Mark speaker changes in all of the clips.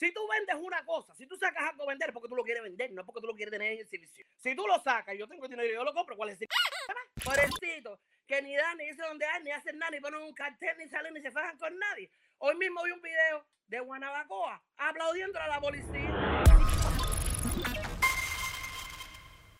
Speaker 1: Si tú vendes una cosa, si tú sacas algo a vender, porque tú lo quieres vender, no es porque tú lo quieres tener en exhibición. Si tú lo sacas, yo tengo dinero y yo lo compro, ¿cuál es el Pobrecito, que ni dan, ni dice dónde hay, ni hacen nada, ni ponen un cartel, ni salen, ni se fajan con nadie. Hoy mismo vi un video de Guanabacoa aplaudiendo a la policía.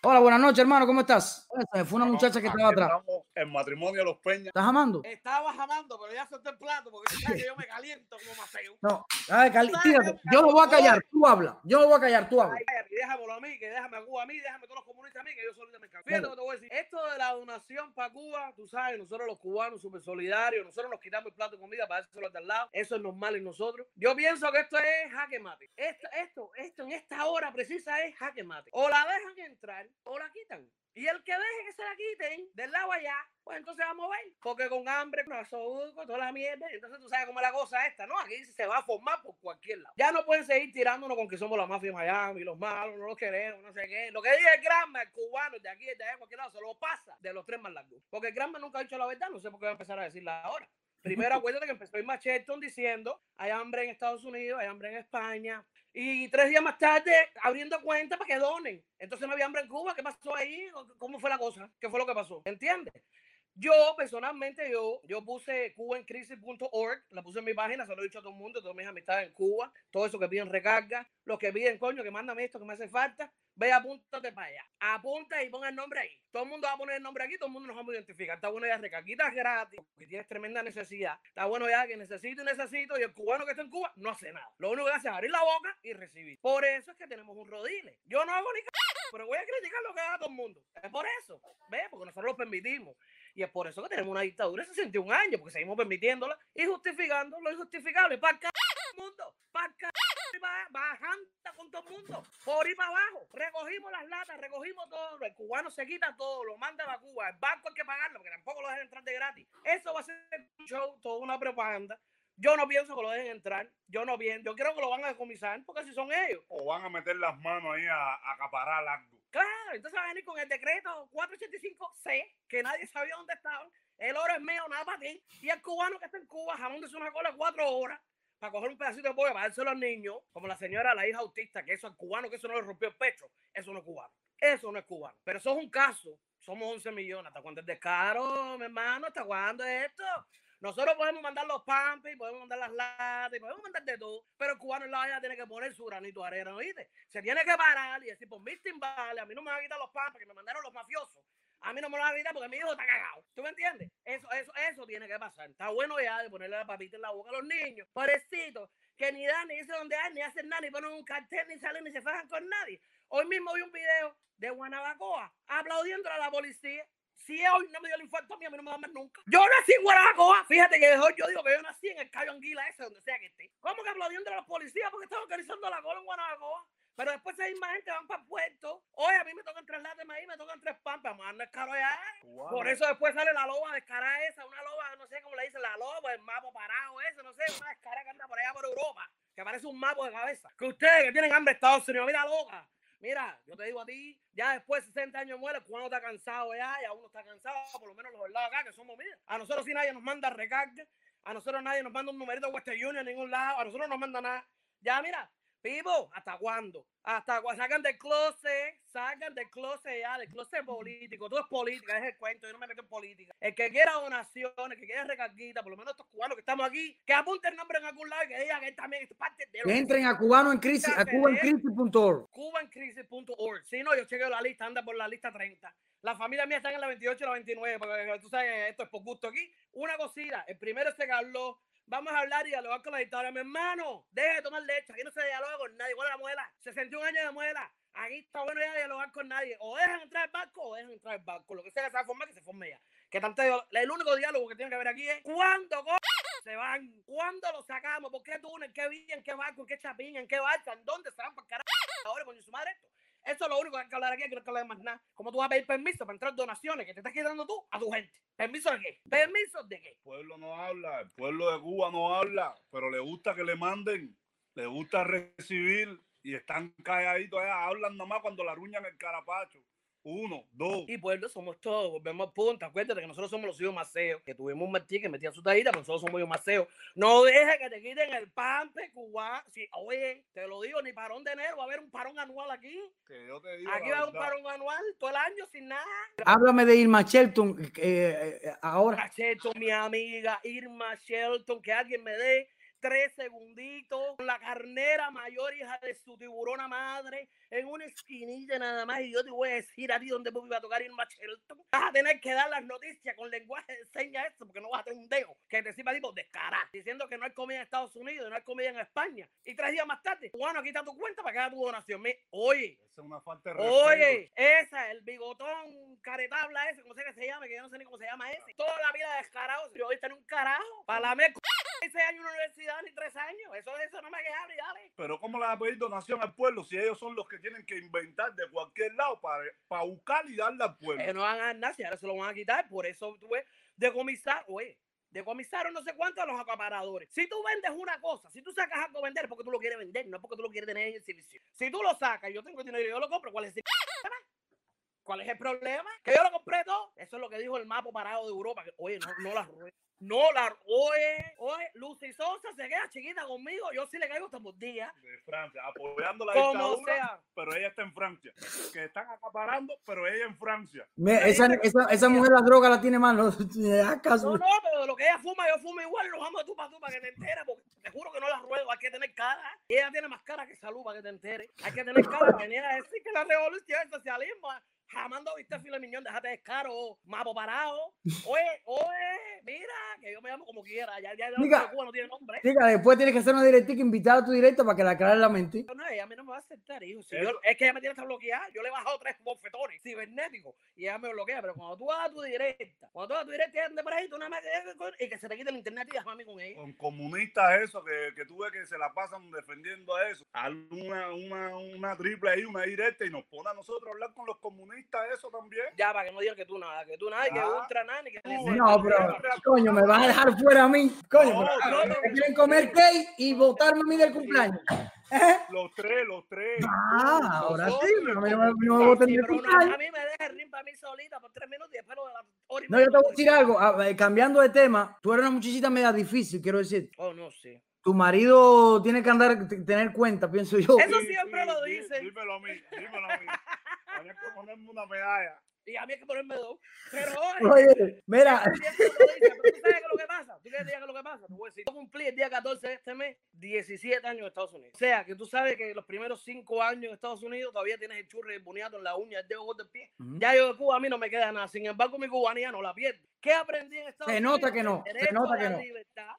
Speaker 2: Hola, buenas noches, hermano, ¿cómo estás? Fue una muchacha que estaba atrás.
Speaker 3: Estamos en matrimonio de los Peñas.
Speaker 2: ¿Estás amando?
Speaker 1: Estaba jamando, pero ya solté el plato porque tú sabes que yo me caliento como maceo.
Speaker 2: No, ay, cali- tírate. Yo lo voy a callar, tú habla. Yo lo voy a callar, tú habla.
Speaker 1: Ay, cállate, déjamelo a mí, que déjame a Cuba a mí, déjame a todos los comunistas a mí, que yo solito me encargo. Fíjate lo que te voy a decir. Esto de la donación para Cuba, tú sabes, nosotros los cubanos súper solidarios, nosotros nos quitamos el plato de comida para eso los de al lado. Eso es normal en nosotros. Yo pienso que esto es jaque mate. Esto, esto, esto en esta hora precisa es jaque mate. O la dejan entrar o la quitan. Y el que deje que se la quiten del lado allá, pues entonces vamos a ver. Porque con hambre, con con toda la mierda, entonces tú sabes cómo es la cosa esta, ¿no? Aquí se va a formar por cualquier lado. Ya no pueden seguir tirándonos con que somos la mafia de Miami, los malos, no los queremos, no sé qué. Lo que dice el Granma, el cubano, de aquí, de allá, cualquier lado, se lo pasa de los tres más largos. Porque el Granma nunca ha dicho la verdad, no sé por qué va a empezar a decirla ahora. Primero acuérdate que empezó el Machetton diciendo hay hambre en Estados Unidos, hay hambre en España. Y tres días más tarde abriendo cuenta para que donen. Entonces no había hambre en Cuba. ¿Qué pasó ahí? ¿Cómo fue la cosa? ¿Qué fue lo que pasó? ¿Entiendes? Yo personalmente, yo, yo puse cubaencrisis.org, la puse en mi página, se lo he dicho a todo el mundo, todas mis amistades en Cuba, todo eso que piden recarga, los que piden, coño, que mándame esto, que me hace falta, ve, apúntate para allá. Apunta y pon el nombre ahí. Todo el mundo va a poner el nombre aquí, todo el mundo nos vamos a identificar. Está bueno ya recarguitas gratis, porque tienes tremenda necesidad. Está bueno ya que necesito y necesito, y el cubano que está en Cuba no hace nada. Lo único que hace es abrir la boca y recibir. Por eso es que tenemos un rodile. Yo no hago ni c pero voy a criticar lo que haga todo el mundo. Es por eso, ¿ves? Porque nosotros lo permitimos. Y por eso que tenemos una dictadura de 61 años, porque seguimos permitiéndola y justificando lo injustificable. Para acá, mundo, para acá, bajando con todo el mundo, por ir para abajo. Recogimos las latas, recogimos todo. El cubano se quita todo, lo manda a Cuba. El banco hay que pagarlo, porque tampoco lo dejan entrar de gratis. Eso va a ser un show, toda una propaganda. Yo no pienso que lo dejen entrar. Yo no pienso. Yo creo que lo van a decomisar porque si son ellos.
Speaker 3: O van a meter las manos ahí a, a acaparar algo.
Speaker 1: Claro, entonces va a venir con el decreto 485C, que nadie sabía dónde estaba. El oro es mío, nada para ti. Y el cubano que está en Cuba, jamón de una cola cuatro horas para coger un pedacito de pollo para dárselo a los niños, como la señora, la hija autista, que eso al cubano, que eso no le rompió el pecho. Eso no es cubano. Eso no es cubano. Pero eso es un caso. Somos 11 millones. ¿Hasta cuándo es descaro, mi hermano? ¿Hasta cuándo es esto? Nosotros podemos mandar los pampis, podemos mandar las latas, podemos mandar de todo, pero el cubano en la olla tiene que poner su granito de arena, ¿oíste? Se tiene que parar y decir, por mis timbales, a mí no me van a quitar los pampis que me mandaron los mafiosos. A mí no me lo van a quitar porque mi hijo está cagado. ¿Tú me entiendes? Eso, eso, eso tiene que pasar. Está bueno ya de ponerle la papita en la boca a los niños. Pobrecitos, que ni dan, ni dicen dónde hay, ni hacen nada, ni ponen un cartel, ni salen, ni se fajan con nadie. Hoy mismo vi un video de Guanabacoa aplaudiendo a la policía si hoy no me dio el infarto a mí, a mí no me da más nunca. Yo nací en Guanabacoa. Fíjate que hoy yo digo que yo nací en el Cayo Anguila ese, donde sea que esté. ¿Cómo que aplaudiendo a los policías porque están organizando la cola en Guanabacoa? Pero después esa misma gente van para el puerto. Hoy a mí me tocan tres latas de maíz, me tocan tres pampas. Más no es caro ya.
Speaker 3: Cubano.
Speaker 1: Por eso después sale la loba descarada esa, una loba, no sé cómo le dicen, la loba, el mapo parado ese, no sé, una descarada que anda por allá por Europa, que parece un mapo de cabeza. Que ustedes que tienen hambre Estados Unidos, mira loca. Mira, yo te digo a ti, ya después de 60 años muere, cuando está cansado ya, ya uno está cansado, por lo menos los del lado acá, que somos mira. A nosotros si nadie nos manda recarga, a nosotros nadie nos manda un numerito de Western Union en ningún lado, a nosotros no nos manda nada. Ya, mira, Pipo, ¿hasta cuándo? Hasta cuando sacan del closet, sacan del closet ya, del closet político. Todo es política, es el cuento, yo no me meto en política. El que quiera donaciones, el que quiera recarguita, por lo menos estos cubanos que estamos aquí, que apunte el nombre en algún lado y que diga que él también es parte de
Speaker 2: Que entren a cubano en crisis, a cubaencrisis.org.
Speaker 1: cubancrisis.org. Si no, yo chequeo la lista, anda por la lista 30. La familia mía está en la 28 y la 29, porque tú sabes esto es por gusto aquí. Una cosita, el primero se Carlos. Vamos a hablar y dialogar con la dictadura. Mi hermano, deje de tomar leche. Aquí no se dialoga con nadie. ¿Cuál es la muela? 61 años de muela. Aquí está bueno ya dialogar con nadie. O dejan entrar el barco o dejan entrar el barco. Lo que sea que se va a formar, que se forme ya. Que tanto el único diálogo que tiene que haber aquí es cuándo se van, cuándo lo sacamos, por qué túnel, qué vía, en qué barco, en qué chapín, en qué barca, en dónde se van para carajo. Ahora, coño, su madre esto. Eso es lo único que hay que hablar aquí, que no hay que hablar más nada. ¿Cómo tú vas a pedir permiso para entrar donaciones que te estás quitando tú a tu gente? ¿Permiso de qué? ¿Permiso de qué?
Speaker 3: El pueblo no habla, el pueblo de Cuba no habla, pero le gusta que le manden, le gusta recibir y están calladitos hablan nomás cuando la ruñan el carapacho. Uno, dos.
Speaker 1: Y pueblo somos todos, volvemos al punto. Acuérdate que nosotros somos los hijos maceos, que tuvimos un Martí que metía su tajita, pero nosotros somos hijos maceos. No dejes que te quiten el pampe cubano. Si, oye, te lo digo, ni parón de enero, va a haber un parón anual aquí.
Speaker 3: Que yo te digo
Speaker 1: Aquí va a haber un parón anual todo el año sin nada.
Speaker 2: Háblame de Irma Shelton eh, eh, ahora.
Speaker 1: Shelton, mi amiga Irma Shelton, que alguien me dé tres segunditos con la carnera mayor hija de su tiburona madre en una esquinita nada más y yo te voy a decir a ti dónde iba a tocar Irma Shelton. Vas a tener que dar las noticias con lenguaje de señas esto porque no vas a tener un dedo que te sirva tipo descarado diciendo que no hay comida en Estados Unidos, no hay comida en España y tres días más tarde, bueno, aquí está tu cuenta para que haga tu donación. Me- Oye,
Speaker 3: Esa es una falta de respeto.
Speaker 1: Oye, esa, el bigotón caretabla ese, como sea que se llame, que yo no sé ni cómo se llama ese. Toda la vida descarado. Yo hoy tengo un carajo. Para la MEC, seis años en una universidad ni tres años. Eso, eso no me queja, dale.
Speaker 3: Pero ¿cómo le va a pedir donación al pueblo si ellos son los que tienen que inventar de cualquier lado para, para buscar y darle al pueblo?
Speaker 1: Eh, no van a dar nada, si ahora se lo van a quitar. Por eso tú ves, decomisar, oye, decomisaron no sé cuántos a los acaparadores. Si tú vendes una cosa, si tú sacas algo a vender es porque tú lo quieres vender, no es porque tú lo quieres tener en exhibición. Si tú lo sacas, yo tengo dinero y yo lo compro, ¿cuál es el? ¿Cuál es el problema? Que yo lo compré todo. Eso es lo que dijo el mapo parado de Europa. Que, oye, no, no la rueda. No la oye, oye, Lucy Sosa se queda chiquita conmigo. Yo sí le caigo todos los días.
Speaker 3: De Francia, apoyando la
Speaker 1: Como
Speaker 3: dictadura,
Speaker 1: sea.
Speaker 3: pero ella está en Francia. Que están acaparando, pero ella en Francia.
Speaker 2: Me- esa, esa, esa mujer la droga la tiene mal. No, ¿me das caso?
Speaker 1: No, no, pero de lo que ella fuma, yo fumo igual. Lo vamos de tú para tú para que te enteres. Porque te juro que no la ruedo. Hay que tener cara. Y ella tiene más cara que salud para que te enteres. Hay que tener cara para venir a decir que la revolución el socialismo. Jamando viste fila miñón, déjate de caro, mapo parado. Oye, oye, mira, que yo me llamo como quiera. Ya, ya, ya
Speaker 2: Diga.
Speaker 1: no, Cuba no tiene nombre.
Speaker 2: Chica, después tienes que hacer una directica, invitar a tu directo para que la aclare la mente.
Speaker 1: No, ella a mí no me va a aceptar, hijo. Si yo- es que ella me tiene que bloqueada. Yo le he bajado tres bofetones cibernéticos y ella me bloquea. Pero cuando tú hagas tu directa, cuando tú hagas tu directa, ella ande por ahí, tú nada más que- y que se te quite el internet y déjame a mí con ella.
Speaker 3: Con comunistas eso, que, que tú ves que se la pasan defendiendo a eso. Haz una, una, una triple ahí, una directa y nos pone a nosotros a hablar con los comunistas eso también.
Speaker 1: Ya, para que no digan que tú nada, que tú nada, y que
Speaker 3: Ah.
Speaker 1: ultra nada, ni que
Speaker 3: No,
Speaker 1: dice-
Speaker 2: No, pero, coño, me vas a dejar fuera a mí. Coño,
Speaker 3: No,
Speaker 2: pero,
Speaker 3: no,
Speaker 2: me quieren comer cake y votarme a mí del cumpleaños. ¿Eh?
Speaker 3: Los tres, los tres.
Speaker 2: Ah, ahora sí,
Speaker 3: Nosotros,
Speaker 2: pero a mí no me, no me voten
Speaker 1: Sí,
Speaker 2: del
Speaker 1: pero no,
Speaker 2: cumpleaños.
Speaker 1: a mí me deja el ring para mí solita por tres minutos y después lo de la hora y
Speaker 2: No, yo te voy a decir algo, ah, eh, cambiando de tema, tú eres una muchachita media difícil, quiero decir.
Speaker 1: Oh, no sé.
Speaker 2: Tu marido tiene que andar, tener cuenta, pienso yo.
Speaker 1: Eso siempre lo dicen.
Speaker 3: Dímelo a mí, dímelo a mí. Había que ponerme una medalla.
Speaker 1: Y a mí hay que ponerme dos. Pero oye,
Speaker 2: Oye, mira,
Speaker 1: tú sabes qué es lo que pasa. ¿Tú quieres que lo que pasa? Te voy a decir, yo cumplí el día 14 de este mes 17 años en Estados Unidos. O sea, que tú sabes que los primeros 5 años en Estados Unidos todavía tienes el churro y el boniato en la uña, el dedo gordo del pie.
Speaker 2: Ujú.
Speaker 1: Ya yo de Cuba a mí no me queda nada. Sin embargo, mi cubanía no la pierdo. ¿Qué aprendí en Estados
Speaker 2: Se
Speaker 1: Unidos?
Speaker 2: nota que no, se nota que no.
Speaker 1: libertad,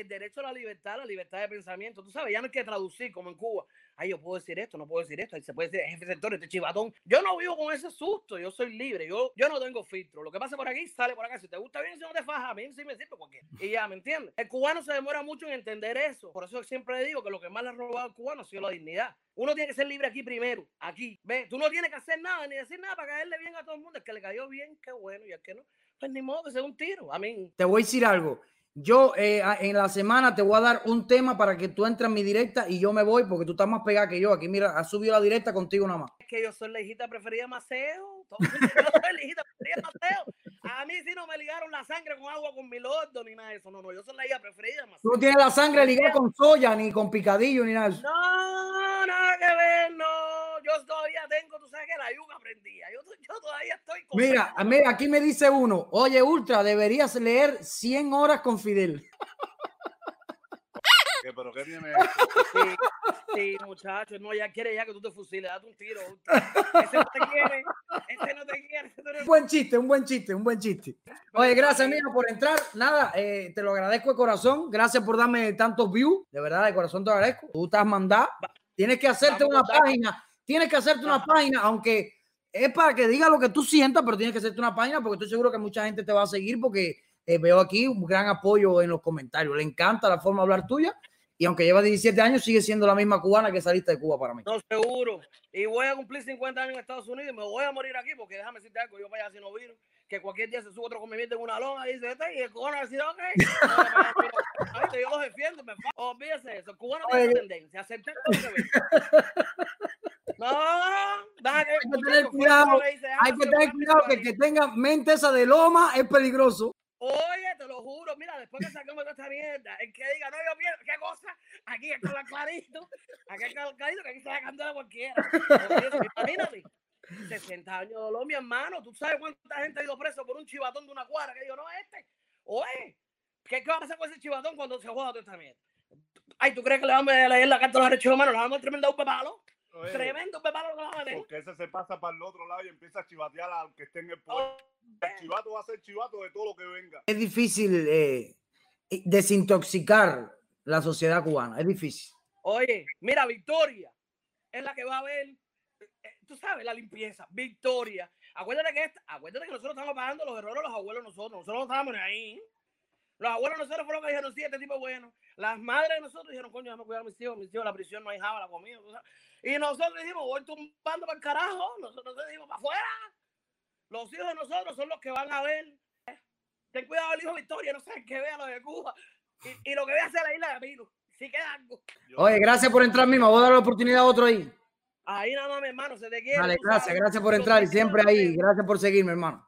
Speaker 1: el derecho a la libertad, la libertad de pensamiento. Tú sabes, ya no hay que traducir como en Cuba. Ay, yo puedo decir esto, no puedo decir esto. Ahí se puede decir, jefe sector, este chivatón. Yo no vivo con ese susto. Yo soy libre. Yo, yo no tengo filtro. Lo que pasa por aquí sale por acá. Si te gusta bien, si no te faja, a mí sí me sirve cualquiera. Y ya, ¿me entiendes? El cubano se demora mucho en entender eso. Por eso siempre digo que lo que más le ha robado al cubano ha sido la dignidad. Uno tiene que ser libre aquí primero, aquí. Ve, tú no tienes que hacer nada ni decir nada para caerle bien a todo el mundo. El que le cayó bien, qué bueno. Y el que no, pues ni modo, que sea un tiro. A mí,
Speaker 2: te voy a decir algo. Yo eh, en la semana te voy a dar un tema para que tú entres en mi directa y yo me voy porque tú estás más pegada que yo. Aquí, mira, ha subido la directa contigo nada más.
Speaker 1: es que yo soy la hijita preferida de Maceo. Yo soy la hijita preferida de Maceo. A mí sí no me ligaron la sangre con agua con mi lordo ni nada de eso. No, no, yo soy la hija preferida de
Speaker 2: Tú
Speaker 1: Maceo.
Speaker 2: no tienes la sangre ligada con soya, ni con picadillo, ni nada de eso.
Speaker 1: No, nada que ver, no. Yo todavía tengo, tú sabes que la yuca prendía. Yo, todavía estoy con.
Speaker 2: Mira, mira, aquí me dice uno, oye, Ultra, deberías leer 100 horas con Fidel.
Speaker 3: ¿Qué, ¿Pero qué tiene?
Speaker 1: Sí, sí, muchachos. No, ya quiere ya que tú te fusiles. Date un tiro. Ese no te quiere. Ese no te quiere.
Speaker 2: Un buen chiste, un buen chiste, un buen chiste. Oye, gracias, amigo, por entrar. Nada, eh, te lo agradezco de corazón. Gracias por darme tantos views. De verdad, de corazón te agradezco. Tú estás mandado. Tienes que hacerte
Speaker 1: Vamos
Speaker 2: una
Speaker 1: contar.
Speaker 2: página. Tienes que hacerte una
Speaker 1: Ajá.
Speaker 2: página, aunque es para que diga lo que tú sientas, pero tienes que hacerte una página porque estoy seguro que mucha gente te va a seguir porque eh, veo aquí un gran apoyo en los comentarios. Le encanta la forma de hablar tuya. Y aunque lleva 17 años, sigue siendo la misma cubana que saliste de Cuba para mí.
Speaker 1: No, seguro. Y voy a cumplir 50 años en Estados Unidos y me voy a morir aquí porque déjame decirte algo, yo para allá si no vino, que cualquier día se sube otro comimiento en una loma y dice, este, y el cubano decir, ok. No, ahorita yo los defiendo, me fa- Olvídese eso, el cubano tiene tendencia, aceptar todo lo que. No,
Speaker 2: hay que tener cuidado, hay que tener cuidado que el que tenga mente esa de loma es peligroso.
Speaker 1: Oye, te lo juro, mira, después que sacamos toda esta mierda, el que diga, no, yo pierdo, ¿qué cosa? Aquí está clarito, aquí está clarito, que aquí se sacando a cualquiera. Imagínate, 60 años de dolor, mi hermano, tú sabes cuánta gente ha ido preso por un chivatón de una cuadra, que digo, no, este, oye, ¿qué, ¿qué va a pasar con ese chivatón cuando se joda toda esta mierda? Ay, ¿tú crees que le vamos a leer la carta a los derechos humanos? Le vamos a dar tremendo palo.
Speaker 3: Oye,
Speaker 1: Tremendo palo que le vamos a meter.
Speaker 3: Porque ese se pasa para el otro lado y empieza a chivatear al que esté en el poder. El chivato va a ser chivato de todo lo que venga.
Speaker 2: Es difícil eh, desintoxicar la sociedad cubana, es difícil.
Speaker 1: Oye, mira, Victoria es la que va a ver, eh, tú sabes, la limpieza. Victoria. Acuérdate que, esta- acuérdate que nosotros estamos pagando los errores de los abuelos nosotros. Nosotros no estábamos ni ahí. Los abuelos nosotros fueron los que dijeron, sí, este tipo es bueno. Las madres de nosotros dijeron, coño, déjame cuidar a mis hijos. Mis hijos, la prisión no hay java, la comida. tú sabes. Y nosotros dijimos, voy tumbando para el carajo. Nosotros dijimos, para afuera. Los hijos de nosotros son los que van a ver. Ten cuidado el hijo Victoria, no sé qué vea lo de Cuba. Y, y lo que vea sea la isla de Pino. Si queda algo.
Speaker 2: Oye, gracias por entrar, misma. Voy a dar la oportunidad a otro ahí.
Speaker 1: Ahí nada más, mi hermano, se te quiere.
Speaker 2: Dale,
Speaker 1: tú
Speaker 2: gracias,
Speaker 1: sabes.
Speaker 2: gracias por entrar y siempre ahí. Gracias por seguirme, hermano.